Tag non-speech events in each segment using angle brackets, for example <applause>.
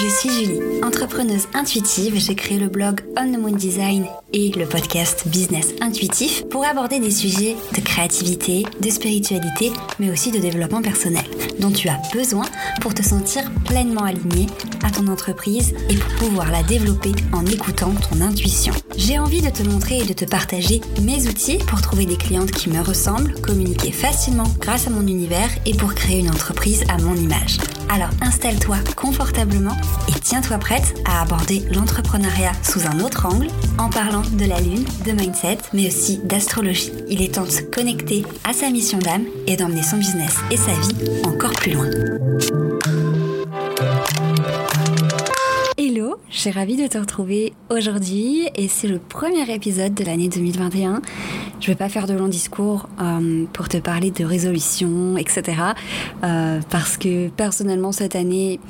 je suis Julie, entrepreneuse intuitive. J'ai créé le blog On the Moon Design et le podcast Business Intuitif pour aborder des sujets de créativité, de spiritualité, mais aussi de développement personnel dont tu as besoin pour te sentir pleinement aligné à ton entreprise et pour pouvoir la développer en écoutant ton intuition. J'ai envie de te montrer et de te partager mes outils pour trouver des clientes qui me ressemblent, communiquer facilement grâce à mon univers et pour créer une entreprise à mon image. Alors installe-toi confortablement et tiens-toi prête à aborder l'entrepreneuriat sous un autre angle en parlant de la lune, de mindset, mais aussi d'astrologie. Il est temps de se connecter à sa mission d'âme et d'emmener son business et sa vie encore plus loin. Je suis ravie de te retrouver aujourd'hui et c'est le premier épisode de l'année 2021. Je vais pas faire de long discours euh, pour te parler de résolution, etc. Euh, parce que personnellement cette année,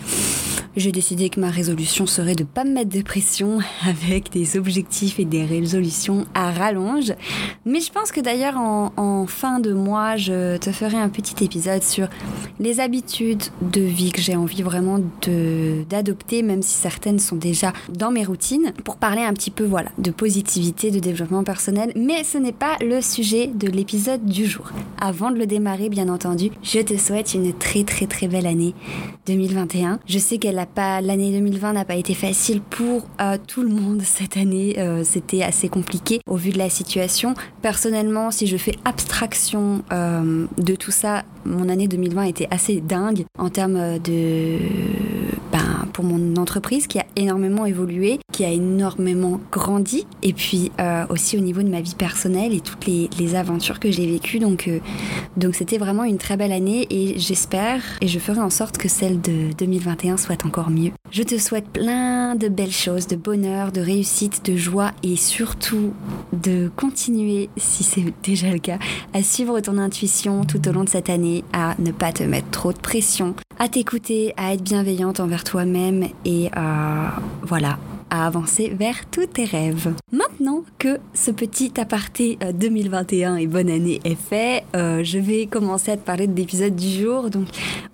j'ai décidé que ma résolution serait de pas me mettre de pression avec des objectifs et des résolutions à rallonge. Mais je pense que d'ailleurs en, fin de mois, je te ferai un petit épisode sur les habitudes de vie que j'ai envie vraiment d'adopter, même si certaines sont déjà dans mes routines, pour parler un petit peu voilà de positivité, de développement personnel. Mais ce n'est pas le sujet de l'épisode du jour. Avant de le démarrer, bien entendu, je te souhaite une très très très belle année 2021. Je sais qu'elle l'année 2020 n'a pas été facile pour euh, tout le monde <laughs> cette année. Euh, C'était assez compliqué au vu de la situation. Personnellement, si je fais abstraction euh, de tout ça, mon année 2020 était assez dingue en termes de pour mon entreprise qui a énormément évolué, qui a énormément grandi, et puis euh, aussi au niveau de ma vie personnelle et toutes les, aventures que j'ai vécues. Donc, euh, donc c'était vraiment une très belle année et j'espère et je ferai en sorte que celle de 2021 soit encore mieux. Je te souhaite plein de belles choses, de bonheur, de réussite, de joie et surtout de continuer, si c'est déjà le cas, à suivre ton intuition tout au long de cette année, à ne pas te mettre trop de pression, à t'écouter, à être bienveillante envers toi-même et à, voilà, à avancer vers tous tes rêves. Maintenant que ce petit aparté 2021 et bonne année est fait, euh, je vais commencer à te parler de l'épisode du jour. Donc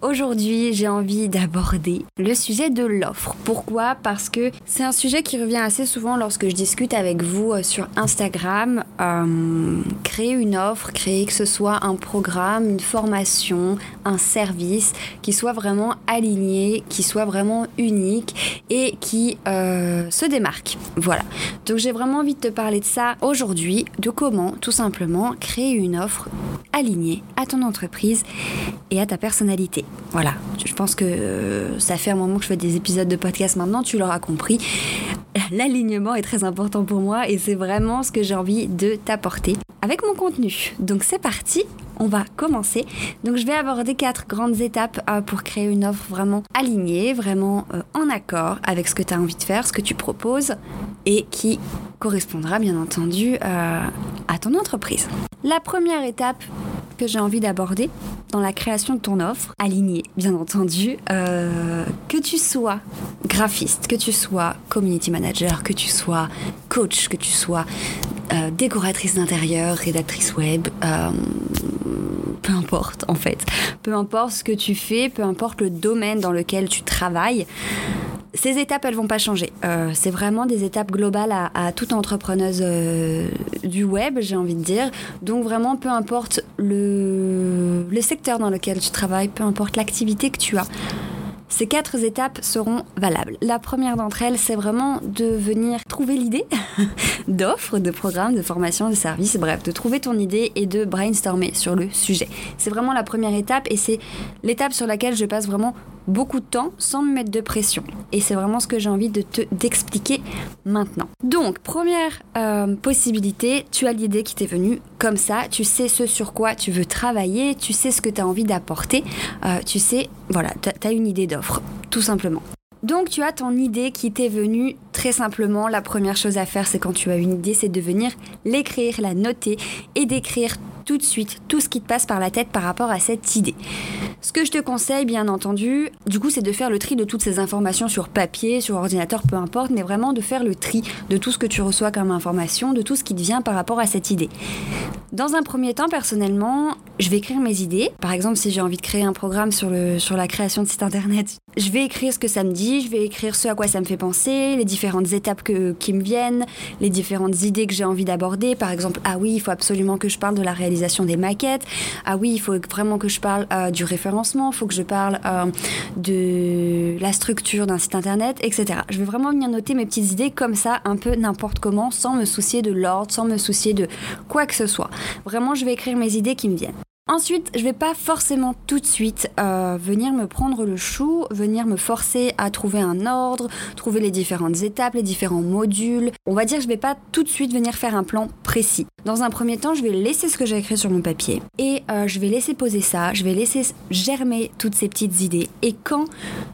aujourd'hui, j'ai envie d'aborder le sujet de l'offre. Pourquoi? Parce que c'est un sujet qui revient assez souvent lorsque je discute avec vous euh, sur Instagram. Euh, créer une offre, créer que ce soit un programme, une formation, un service qui soit vraiment aligné, qui soit vraiment unique et qui euh, se démarque. Voilà. Donc j'ai vraiment envie de te parler de ça aujourd'hui, de comment tout simplement créer une offre alignée à ton entreprise et à ta personnalité. Voilà. Je pense que euh, ça fait un moment que je fais des épisodes de podcast maintenant, tu l'auras compris. <laughs> L'alignement est très important pour moi et c'est vraiment ce que j'ai envie de t'apporter avec mon contenu. Donc c'est parti, on va commencer. Donc je vais aborder quatre grandes étapes euh, pour créer une offre vraiment alignée, vraiment euh, en accord avec ce que tu as envie de faire, ce que tu proposes et qui correspondra bien entendu euh, à ton entreprise. La première étape que j'ai envie d'aborder dans la création de ton offre, alignée bien entendu, que tu sois graphiste, que tu sois community manager, que tu sois coach, que tu sois décoratrice d'intérieur, rédactrice web, peu importe en fait. Peu importe ce que tu fais, peu importe le domaine dans lequel tu travailles. Ces étapes, elles vont pas changer. Euh, c'est vraiment des étapes globales à, toute entrepreneuse euh, du web, j'ai envie de dire. Donc vraiment, peu importe le secteur dans lequel tu travailles, peu importe l'activité que tu as. Ces quatre étapes seront valables. La première d'entre elles, c'est vraiment de venir trouver l'idée <laughs> d'offres, de programmes, de formation, de services, bref, de trouver ton idée et de brainstormer sur le sujet. C'est vraiment la première étape et c'est l'étape sur laquelle je passe vraiment beaucoup de temps sans me mettre de pression. Et c'est vraiment ce que j'ai envie de te d'expliquer maintenant. Donc, première euh, possibilité, tu as l'idée qui t'est venue comme ça, tu sais ce sur quoi tu veux travailler, tu sais ce que tu as envie d'apporter, euh, tu sais, voilà, tu as une idée d'offre, tout simplement. Donc tu as ton idée qui t'est venue très simplement. La première chose à faire, c'est quand tu as une idée, c'est de venir l'écrire, la noter et d'écrire tout de suite tout ce qui te passe par la tête par rapport à cette idée. Ce que je te conseille, bien entendu, du coup, c'est de faire le tri de toutes ces informations sur papier, sur ordinateur, peu importe, mais vraiment de faire le tri de tout ce que tu reçois comme information, de tout ce qui te vient par rapport à cette idée. Dans un premier temps, personnellement, je vais écrire mes idées. Par exemple, si j'ai envie de créer un programme sur, le, sur la création de site internet, je vais écrire ce que ça me dit, je vais écrire ce à quoi ça me fait penser, les différentes étapes que, qui me viennent, les différentes idées que j'ai envie d'aborder. Par exemple, ah oui, il faut absolument que je parle de la réalisation des maquettes. Ah oui, il faut vraiment que je parle euh, du référencement, il faut que je parle euh, de la structure d'un site internet, etc. Je vais vraiment venir noter mes petites idées comme ça, un peu n'importe comment, sans me soucier de l'ordre, sans me soucier de quoi que ce soit. Vraiment, je vais écrire mes idées qui me viennent. Ensuite, je vais pas forcément tout de suite euh, venir me prendre le chou, venir me forcer à trouver un ordre, trouver les différentes étapes, les différents modules. On va dire que je vais pas tout de suite venir faire un plan précis. Dans un premier temps, je vais laisser ce que j'ai écrit sur mon papier et euh, je vais laisser poser ça, je vais laisser germer toutes ces petites idées. Et quand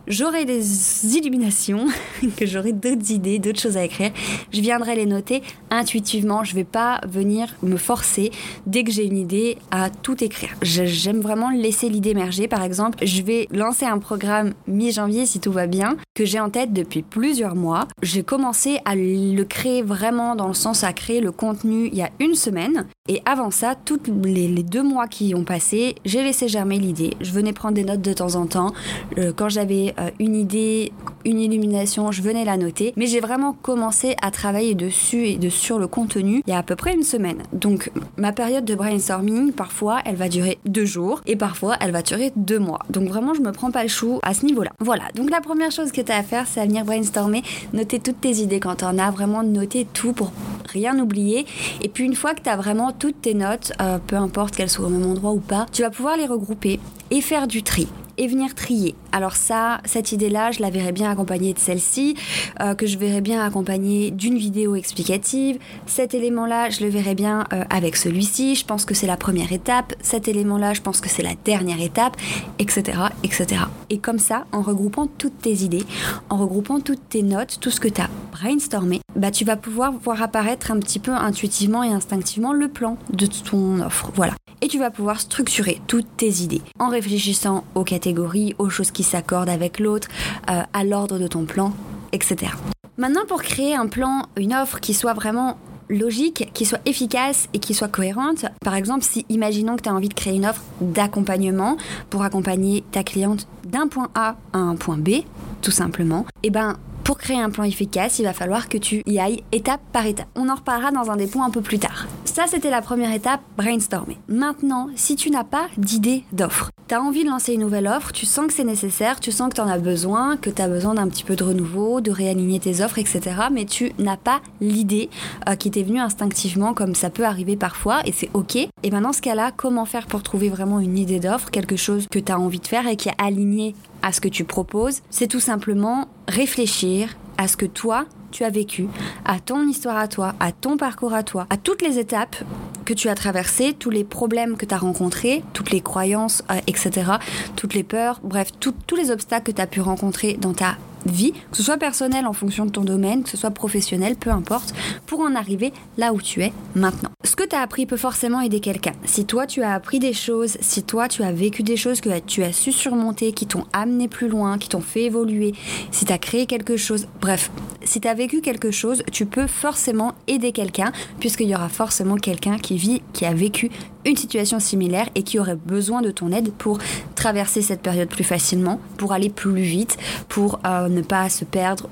j'aurai des illuminations, <laughs> que j'aurai d'autres idées, d'autres choses à écrire, je viendrai les noter intuitivement. Je vais pas venir me forcer dès que j'ai une idée à tout écrire J'aime vraiment laisser l'idée émerger. Par exemple, je vais lancer un programme mi-janvier si tout va bien, que j'ai en tête depuis plusieurs mois. J'ai commencé à le créer vraiment dans le sens à créer le contenu il y a une semaine. Et avant ça, tous les, deux mois qui ont passé, j'ai laissé germer l'idée. Je venais prendre des notes de temps en temps. Euh, quand j'avais euh, une idée, une illumination, je venais la noter. Mais j'ai vraiment commencé à travailler dessus et sur le contenu il y a à peu près une semaine. Donc ma période de brainstorming, parfois, elle va durer deux jours et parfois elle va durer deux mois. Donc vraiment, je me prends pas le chou à ce niveau-là. Voilà, donc la première chose que tu as à faire, c'est à venir brainstormer, noter toutes tes idées quand tu en as, vraiment noter tout pour rien oublier. Et puis une fois que tu as vraiment toutes tes notes, euh, peu importe qu'elles soient au même endroit ou pas, tu vas pouvoir les regrouper et faire du tri et venir trier. Alors ça, cette idée-là, je la verrais bien accompagnée de celle-ci, euh, que je verrais bien accompagnée d'une vidéo explicative. Cet élément-là, je le verrais bien euh, avec celui-ci. Je pense que c'est la première étape. Cet élément-là, je pense que c'est la dernière étape, etc., etc. Et comme ça, en regroupant toutes tes idées, en regroupant toutes tes notes, tout ce que tu as brainstormé, bah tu vas pouvoir voir apparaître un petit peu intuitivement et instinctivement le plan de ton offre. Voilà. Et tu vas pouvoir structurer toutes tes idées en réfléchissant aux catégories, aux choses qui s'accordent avec l'autre, euh, à l'ordre de ton plan, etc. Maintenant, pour créer un plan, une offre qui soit vraiment logique, qui soit efficace et qui soit cohérente. Par exemple, si imaginons que tu as envie de créer une offre d'accompagnement pour accompagner ta cliente d'un point A à un point B, tout simplement, et eh ben pour créer un plan efficace, il va falloir que tu y ailles étape par étape. On en reparlera dans un des points un peu plus tard. Ça, c'était la première étape, brainstormer. Maintenant, si tu n'as pas d'idée d'offre, tu as envie de lancer une nouvelle offre, tu sens que c'est nécessaire, tu sens que tu en as besoin, que tu as besoin d'un petit peu de renouveau, de réaligner tes offres, etc. Mais tu n'as pas l'idée euh, qui t'est venue instinctivement, comme ça peut arriver parfois, et c'est ok. Et maintenant, dans ce cas-là, comment faire pour trouver vraiment une idée d'offre, quelque chose que tu as envie de faire et qui est aligné à ce que tu proposes, c'est tout simplement réfléchir à ce que toi, tu as vécu, à ton histoire à toi, à ton parcours à toi, à toutes les étapes que tu as traversées, tous les problèmes que tu as rencontrés, toutes les croyances, euh, etc., toutes les peurs, bref, tous les obstacles que tu as pu rencontrer dans ta vie, que ce soit personnel en fonction de ton domaine, que ce soit professionnel, peu importe, pour en arriver là où tu es maintenant. Ce que tu as appris peut forcément aider quelqu'un. Si toi tu as appris des choses, si toi tu as vécu des choses que tu as su surmonter, qui t'ont amené plus loin, qui t'ont fait évoluer, si tu as créé quelque chose, bref, si tu as vécu quelque chose, tu peux forcément aider quelqu'un, puisqu'il y aura forcément quelqu'un qui vit, qui a vécu une situation similaire et qui aurait besoin de ton aide pour traverser cette période plus facilement, pour aller plus vite, pour euh, ne pas se perdre,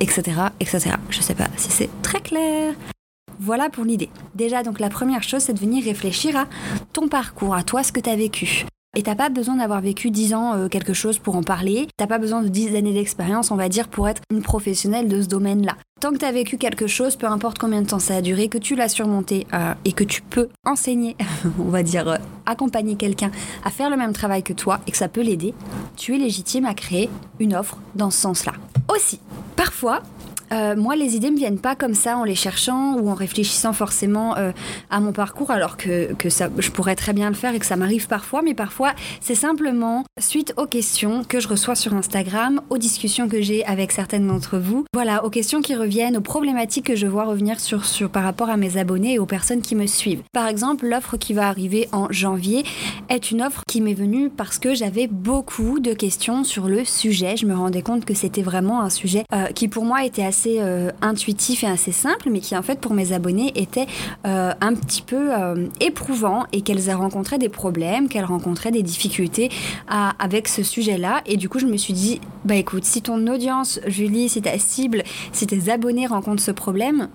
etc., euh, etc. Je sais pas si c'est très clair. Voilà pour l'idée. Déjà, donc la première chose, c'est de venir réfléchir à ton parcours, à toi, ce que tu as vécu. Et t'as pas besoin d'avoir vécu 10 ans euh, quelque chose pour en parler. T'as pas besoin de 10 années d'expérience, on va dire, pour être une professionnelle de ce domaine-là. Tant que t'as vécu quelque chose, peu importe combien de temps ça a duré, que tu l'as surmonté euh, et que tu peux enseigner, <laughs> on va dire, euh, accompagner quelqu'un à faire le même travail que toi et que ça peut l'aider, tu es légitime à créer une offre dans ce sens-là. Aussi, parfois, euh, moi, les idées me viennent pas comme ça en les cherchant ou en réfléchissant forcément euh, à mon parcours, alors que, que ça, je pourrais très bien le faire et que ça m'arrive parfois, mais parfois c'est simplement suite aux questions que je reçois sur Instagram, aux discussions que j'ai avec certaines d'entre vous, voilà, aux questions qui reviennent, aux problématiques que je vois revenir sur, par rapport à mes abonnés et aux personnes qui me suivent. Par exemple, l'offre qui va arriver en janvier est une offre qui m'est venue parce que j'avais beaucoup de questions sur le sujet. Je me rendais compte que c'était vraiment un sujet euh, qui pour moi était assez euh, intuitif et assez simple, mais qui en fait pour mes abonnés était euh, un petit peu euh, éprouvant et qu'elles rencontraient des problèmes, qu'elles rencontraient des difficultés avec ce sujet-là. Et du coup, je me suis dit, bah écoute, si ton audience, Julie, si ta cible, si tes abonnés rencontrent ce problème,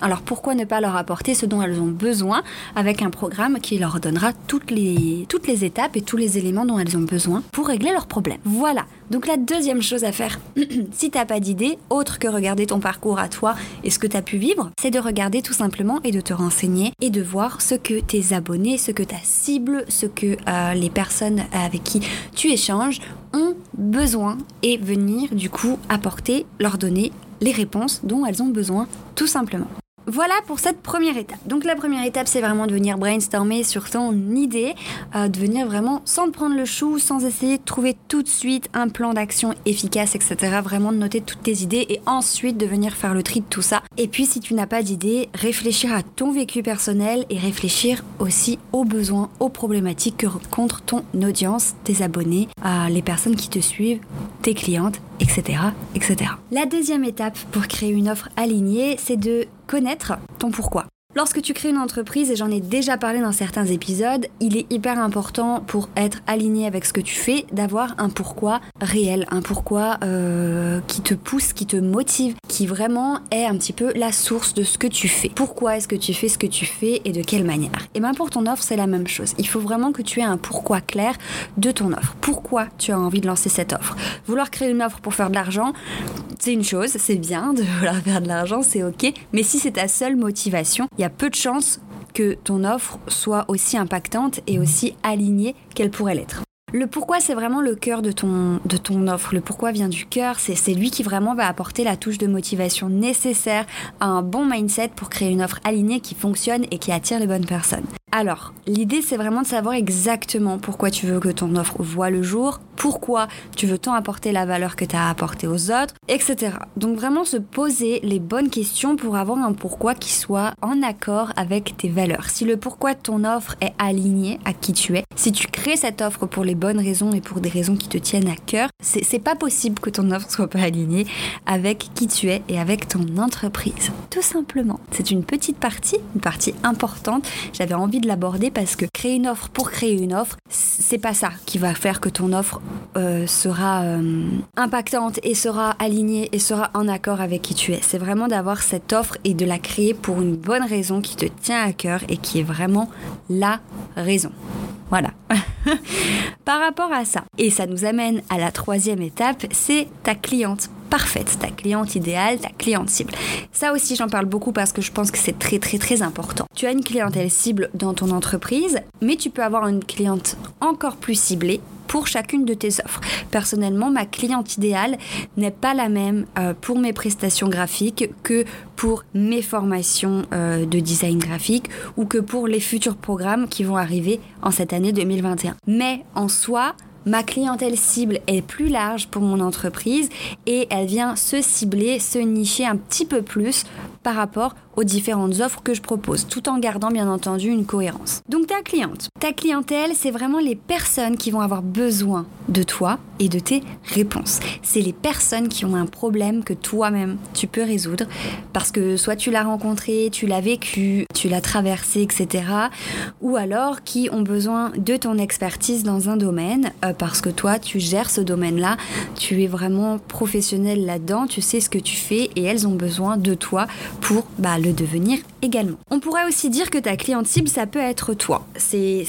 alors pourquoi ne pas leur apporter ce dont elles ont besoin avec un programme qui leur donnera toutes les, toutes les étapes et tous les éléments dont elles ont besoin pour régler leurs problèmes? Voilà. Donc la deuxième chose à faire, <clears throat> si t'as pas d'idée, autre que regarder ton parcours à toi et ce que tu as pu vivre, c'est de regarder tout simplement et de te renseigner et de voir ce que tes abonnés, ce que ta cible, ce que euh, les personnes avec qui tu échanges ont besoin et venir du coup apporter, leur donner les réponses dont elles ont besoin tout simplement. Voilà pour cette première étape. Donc la première étape, c'est vraiment de venir brainstormer sur ton idée, euh, de venir vraiment sans prendre le chou, sans essayer de trouver tout de suite un plan d'action efficace, etc. Vraiment de noter toutes tes idées et ensuite de venir faire le tri de tout ça. Et puis si tu n'as pas d'idée, réfléchir à ton vécu personnel et réfléchir aussi aux besoins, aux problématiques que rencontre ton audience, tes abonnés, euh, les personnes qui te suivent, tes clientes, etc., etc. La deuxième étape pour créer une offre alignée, c'est de connaître ton pourquoi. Lorsque tu crées une entreprise, et j'en ai déjà parlé dans certains épisodes, il est hyper important pour être aligné avec ce que tu fais d'avoir un pourquoi réel, un pourquoi euh, qui te pousse, qui te motive, qui vraiment est un petit peu la source de ce que tu fais. Pourquoi est-ce que tu fais ce que tu fais et de quelle manière? Et bien pour ton offre, c'est la même chose. Il faut vraiment que tu aies un pourquoi clair de ton offre. Pourquoi tu as envie de lancer cette offre? Vouloir créer une offre pour faire de l'argent, c'est une chose, c'est bien de vouloir faire de l'argent, c'est ok. Mais si c'est ta seule motivation, y a peu de chances que ton offre soit aussi impactante et aussi alignée qu'elle pourrait l'être. Le pourquoi, c'est vraiment le cœur de ton, de ton offre. Le pourquoi vient du cœur. C'est lui qui vraiment va apporter la touche de motivation nécessaire à un bon mindset pour créer une offre alignée qui fonctionne et qui attire les bonnes personnes. Alors, l'idée, c'est vraiment de savoir exactement pourquoi tu veux que ton offre voit le jour, pourquoi tu veux tant apporter la valeur que tu as apporté aux autres, etc. Donc vraiment se poser les bonnes questions pour avoir un pourquoi qui soit en accord avec tes valeurs. Si le pourquoi de ton offre est aligné à qui tu es, si tu crées cette offre pour les bonnes raisons et pour des raisons qui te tiennent à cœur, c'est pas possible que ton offre soit pas alignée avec qui tu es et avec ton entreprise. Tout simplement. C'est une petite partie, une partie importante. J'avais envie de l'aborder parce que créer une offre pour créer une offre, c'est pas ça qui va faire que ton offre euh, sera euh, impactante et sera alignée et sera en accord avec qui tu es. C'est vraiment d'avoir cette offre et de la créer pour une bonne raison qui te tient à cœur et qui est vraiment la raison. Voilà. <laughs> Par rapport à ça, et ça nous amène à la troisième étape, c'est ta cliente parfaite, ta cliente idéale, ta cliente cible. Ça aussi, j'en parle beaucoup parce que je pense que c'est très très très important. Tu as une clientèle cible dans ton entreprise, mais tu peux avoir une cliente encore plus ciblée pour chacune de tes offres. Personnellement, ma cliente idéale n'est pas la même euh, pour mes prestations graphiques que pour mes formations euh, de design graphique ou que pour les futurs programmes qui vont arriver en cette année 2021. Mais en soi, ma clientèle cible est plus large pour mon entreprise et elle vient se cibler, se nicher un petit peu plus par rapport aux différentes offres que je propose, tout en gardant bien entendu une cohérence. Donc ta cliente, ta clientèle, c'est vraiment les personnes qui vont avoir besoin de toi et de tes réponses. C'est les personnes qui ont un problème que toi-même tu peux résoudre parce que soit tu l'as rencontré, tu l'as vécu, tu l'as traversé, etc. Ou alors qui ont besoin de ton expertise dans un domaine euh, parce que toi tu gères ce domaine-là, tu es vraiment professionnel là-dedans, tu sais ce que tu fais et elles ont besoin de toi pour bah, le devenir également. On pourrait aussi dire que ta cliente cible, ça peut être toi. C'est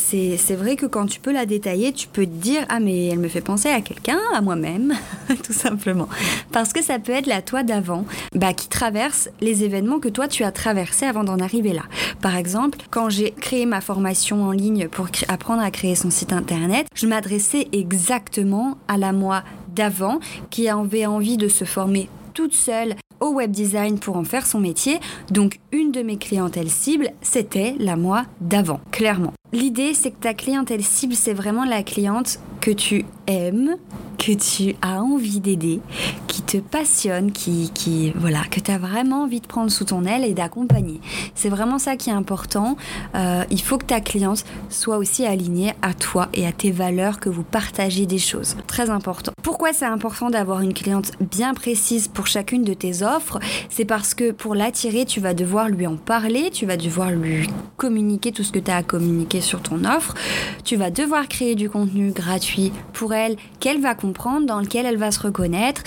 vrai que quand tu peux la détailler, tu peux te dire Ah, mais elle me fait penser à quelqu'un, à moi-même, <laughs> tout simplement. Parce que ça peut être la toi d'avant, bah, qui traverse les événements que toi tu as traversés avant d'en arriver là. Par exemple, quand j'ai créé ma formation en ligne pour apprendre à créer son site internet, je m'adressais exactement à la moi d'avant qui avait envie de se former toute seule web design pour en faire son métier. Donc une de mes clientèles cibles, c'était la moi d'avant, clairement. L'idée, c'est que ta clientèle cible, c'est vraiment la cliente que tu aimes, que tu as envie d'aider, qui te passionne, qui, qui voilà, que tu as vraiment envie de prendre sous ton aile et d'accompagner. C'est vraiment ça qui est important. Euh, il faut que ta cliente soit aussi alignée à toi et à tes valeurs, que vous partagez des choses. Très important. Pourquoi c'est important d'avoir une cliente bien précise pour chacune de tes offres? C'est parce que pour l'attirer, tu vas devoir lui en parler, tu vas devoir lui communiquer tout ce que tu as à communiquer sur ton offre, tu vas devoir créer du contenu gratuit pour elle qu'elle va comprendre dans lequel elle va se reconnaître,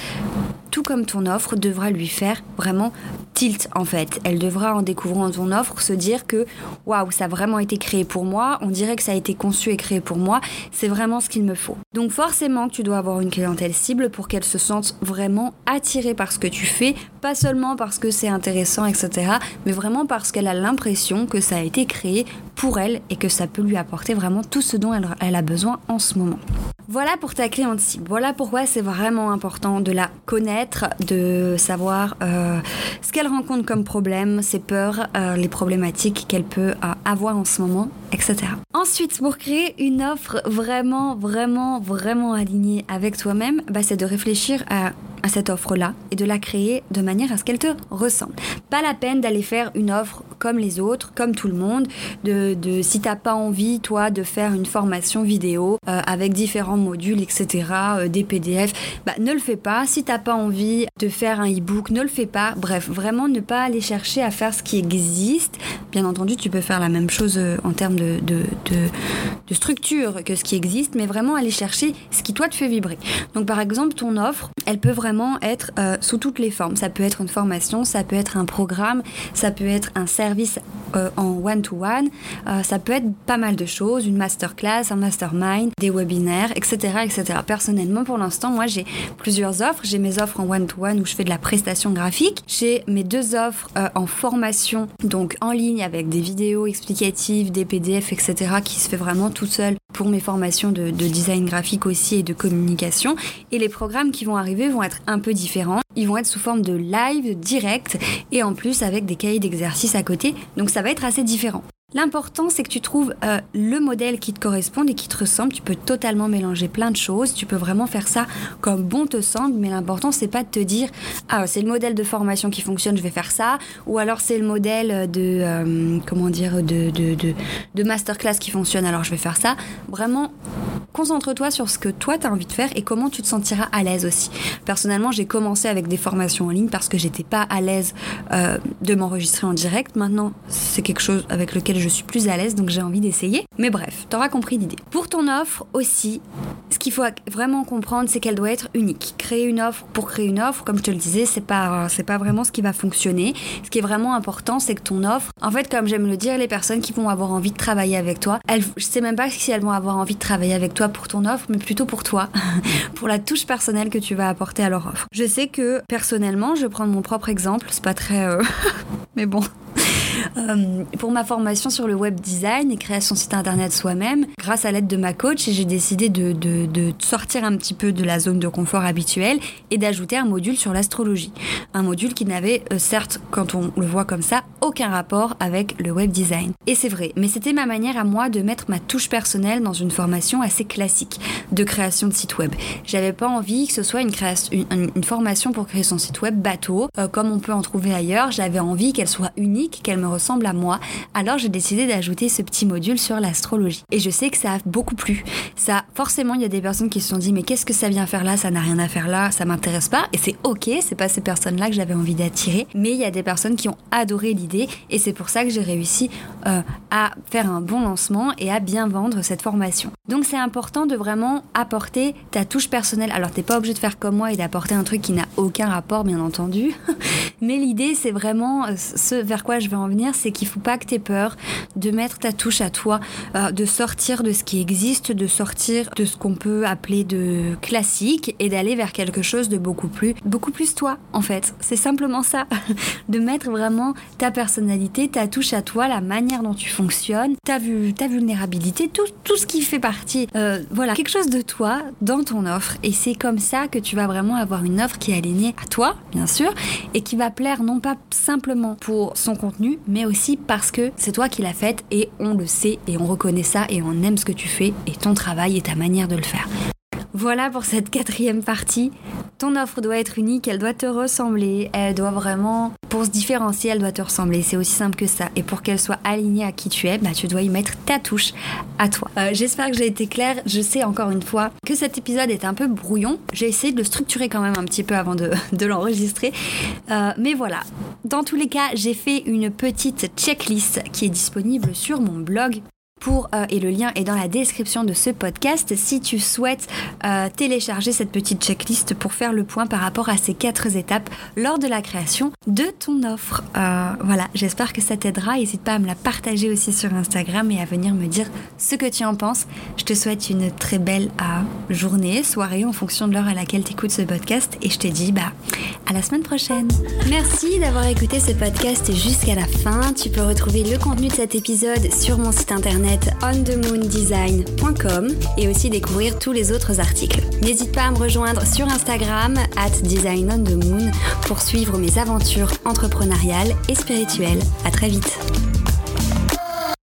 tout comme ton offre devra lui faire vraiment tilt en fait. Elle devra en découvrant ton offre se dire que waouh, ça a vraiment été créé pour moi, on dirait que ça a été conçu et créé pour moi, c'est vraiment ce qu'il me faut. Donc forcément tu dois avoir une clientèle cible pour qu'elle se sente vraiment attirée par ce que tu fais, pas seulement parce que c'est intéressant, etc., mais vraiment parce qu'elle a l'impression que ça a été créé pour elle et que ça peut lui apporter vraiment tout ce dont elle, a besoin en ce moment. Voilà pour ta cliente cible. Voilà pourquoi c'est vraiment important de la connaître, de savoir euh, ce qu'elle rencontre comme problème, ses peurs, euh, les problématiques qu'elle peut euh, avoir en ce moment, Ensuite, pour créer une offre vraiment, vraiment, vraiment alignée avec toi-même, bah, c'est de réfléchir à à cette offre-là et de la créer de manière à ce qu'elle te ressemble. Pas la peine d'aller faire une offre comme les autres, comme tout le monde, de, de si t'as pas envie, toi, de faire une formation vidéo euh, avec différents modules, etc., euh, des PDF, bah, ne le fais pas. Si t'as pas envie de faire un e-book, ne le fais pas. Bref, vraiment ne pas aller chercher à faire ce qui existe. Bien entendu, tu peux faire la même chose euh, en termes de, structure que ce qui existe, mais vraiment aller chercher ce qui, toi, te fait vibrer. Donc, par exemple, ton offre, elle peut vraiment être euh, sous toutes les formes. Ça peut être une formation, ça peut être un programme, ça peut être un service euh, en one-to-one, euh, ça peut être pas mal de choses, une masterclass, un mastermind, des webinaires, etc. etc. Personnellement, pour l'instant, moi j'ai plusieurs offres. J'ai mes offres en one-to-one où je fais de la prestation graphique. J'ai mes deux offres en formation, donc en ligne avec des vidéos explicatives, des PDF, etc. qui se fait vraiment tout seul pour mes formations de, de design graphique aussi et de communication. Et les programmes qui vont arriver vont être un peu différents. Ils vont être sous forme de live, direct, et en plus avec des cahiers d'exercice à côté. Donc ça va être assez différent. L'important, c'est que tu trouves euh, le modèle qui te correspond et qui te ressemble. Tu peux totalement mélanger plein de choses. Tu peux vraiment faire ça comme bon te semble. Mais l'important, c'est pas de te dire ah c'est le modèle de formation qui fonctionne, je vais faire ça, ou alors c'est le modèle de euh, comment dire de, de, masterclass qui fonctionne, alors je vais faire ça. Vraiment, concentre-toi sur ce que toi tu as envie de faire et comment tu te sentiras à l'aise aussi. Personnellement, j'ai commencé avec des formations en ligne parce que j'étais pas à l'aise euh, de m'enregistrer en direct. Maintenant, c'est quelque chose avec lequel je suis plus à l'aise, donc j'ai envie d'essayer. Mais bref, t'auras compris l'idée. Pour ton offre aussi, ce qu'il faut vraiment comprendre, c'est qu'elle doit être unique. Créer une offre pour créer une offre, comme je te le disais, c'est pas, pas vraiment ce qui va fonctionner. Ce qui est vraiment important, c'est que ton offre, en fait, comme j'aime le dire, les personnes qui vont avoir envie de travailler avec toi, elles, je sais même pas si elles vont avoir envie de travailler avec toi pour ton offre, mais plutôt pour toi, <laughs> pour la touche personnelle que tu vas apporter à leur offre. Je sais que personnellement, je vais prendre mon propre exemple, c'est pas très. Euh, <laughs> mais bon. Euh, pour ma formation sur le web design et création site internet soi-même, grâce à l'aide de ma coach, j'ai décidé de, de, de, sortir un petit peu de la zone de confort habituelle et d'ajouter un module sur l'astrologie. Un module qui n'avait, euh, certes, quand on le voit comme ça, aucun rapport avec le web design. Et c'est vrai, mais c'était ma manière à moi de mettre ma touche personnelle dans une formation assez classique de création de site web. J'avais pas envie que ce soit une, création, une formation pour créer son site web bateau, euh, comme on peut en trouver ailleurs. J'avais envie qu'elle soit unique, qu'elle me ressemble à moi, alors j'ai décidé d'ajouter ce petit module sur l'astrologie. Et je sais que ça a beaucoup plu. Ça, forcément, il y a des personnes qui se sont dit, mais qu'est-ce que ça vient faire là? Ça n'a rien à faire là, ça m'intéresse pas. Et c'est ok, c'est pas ces personnes-là que j'avais envie d'attirer. Mais il y a des personnes qui ont adoré l'idée et c'est pour ça que j'ai réussi euh, à faire un bon lancement et à bien vendre cette formation. Donc c'est important de vraiment apporter ta touche personnelle. Alors t'es pas obligé de faire comme moi et d'apporter un truc qui n'a aucun rapport, bien entendu. <laughs> Mais l'idée, c'est vraiment euh, ce vers quoi je veux en venir c'est qu'il faut pas que tu aies peur de mettre ta touche à toi, euh, de sortir de ce qui existe, de sortir de ce qu'on peut appeler de classique et d'aller vers quelque chose de beaucoup plus, beaucoup plus toi, en fait. C'est simplement ça. <laughs> de mettre vraiment ta personnalité, ta touche à toi, la manière dont tu fonctionnes, ta, ta vulnérabilité, tout, tout ce qui fait partie, euh, voilà, quelque chose de toi dans ton offre. Et c'est comme ça que tu vas vraiment avoir une offre qui est alignée à toi, bien sûr, et qui va plaire non pas simplement pour son contenu, mais aussi parce que c'est toi qui l'as faite et on le sait et on reconnaît ça et on aime ce que tu fais et ton travail et ta manière de le faire. Voilà pour cette quatrième partie. Ton offre doit être unique, elle doit te ressembler, elle doit vraiment, pour se différencier, elle doit te ressembler. C'est aussi simple que ça. Et pour qu'elle soit alignée à qui tu es, bah, tu dois y mettre ta touche à toi. Euh, j'espère que j'ai été claire. Je sais encore une fois que cet épisode est un peu brouillon. J'ai essayé de le structurer quand même un petit peu avant de, <laughs> l'enregistrer. Euh, mais voilà. Dans tous les cas, j'ai fait une petite checklist qui est disponible sur mon blog pour, euh, et le lien est dans la description de ce podcast si tu souhaites euh, télécharger cette petite checklist pour faire le point par rapport à ces quatre étapes lors de la création de ton offre. Euh, voilà, j'espère que ça t'aidera. N'hésite pas à me la partager aussi sur Instagram et à venir me dire ce que tu en penses. Je te souhaite une très belle journée, soirée en fonction de l'heure à laquelle tu écoutes ce podcast et je te dis bah à la semaine prochaine. Merci d'avoir écouté ce podcast jusqu'à la fin. Tu peux retrouver le contenu de cet épisode sur mon site internet onthemoondesign.com et aussi découvrir tous les autres articles. N'hésite pas à me rejoindre sur Instagram at designonthemoon pour suivre mes aventures entrepreneuriales et spirituelles. À très vite.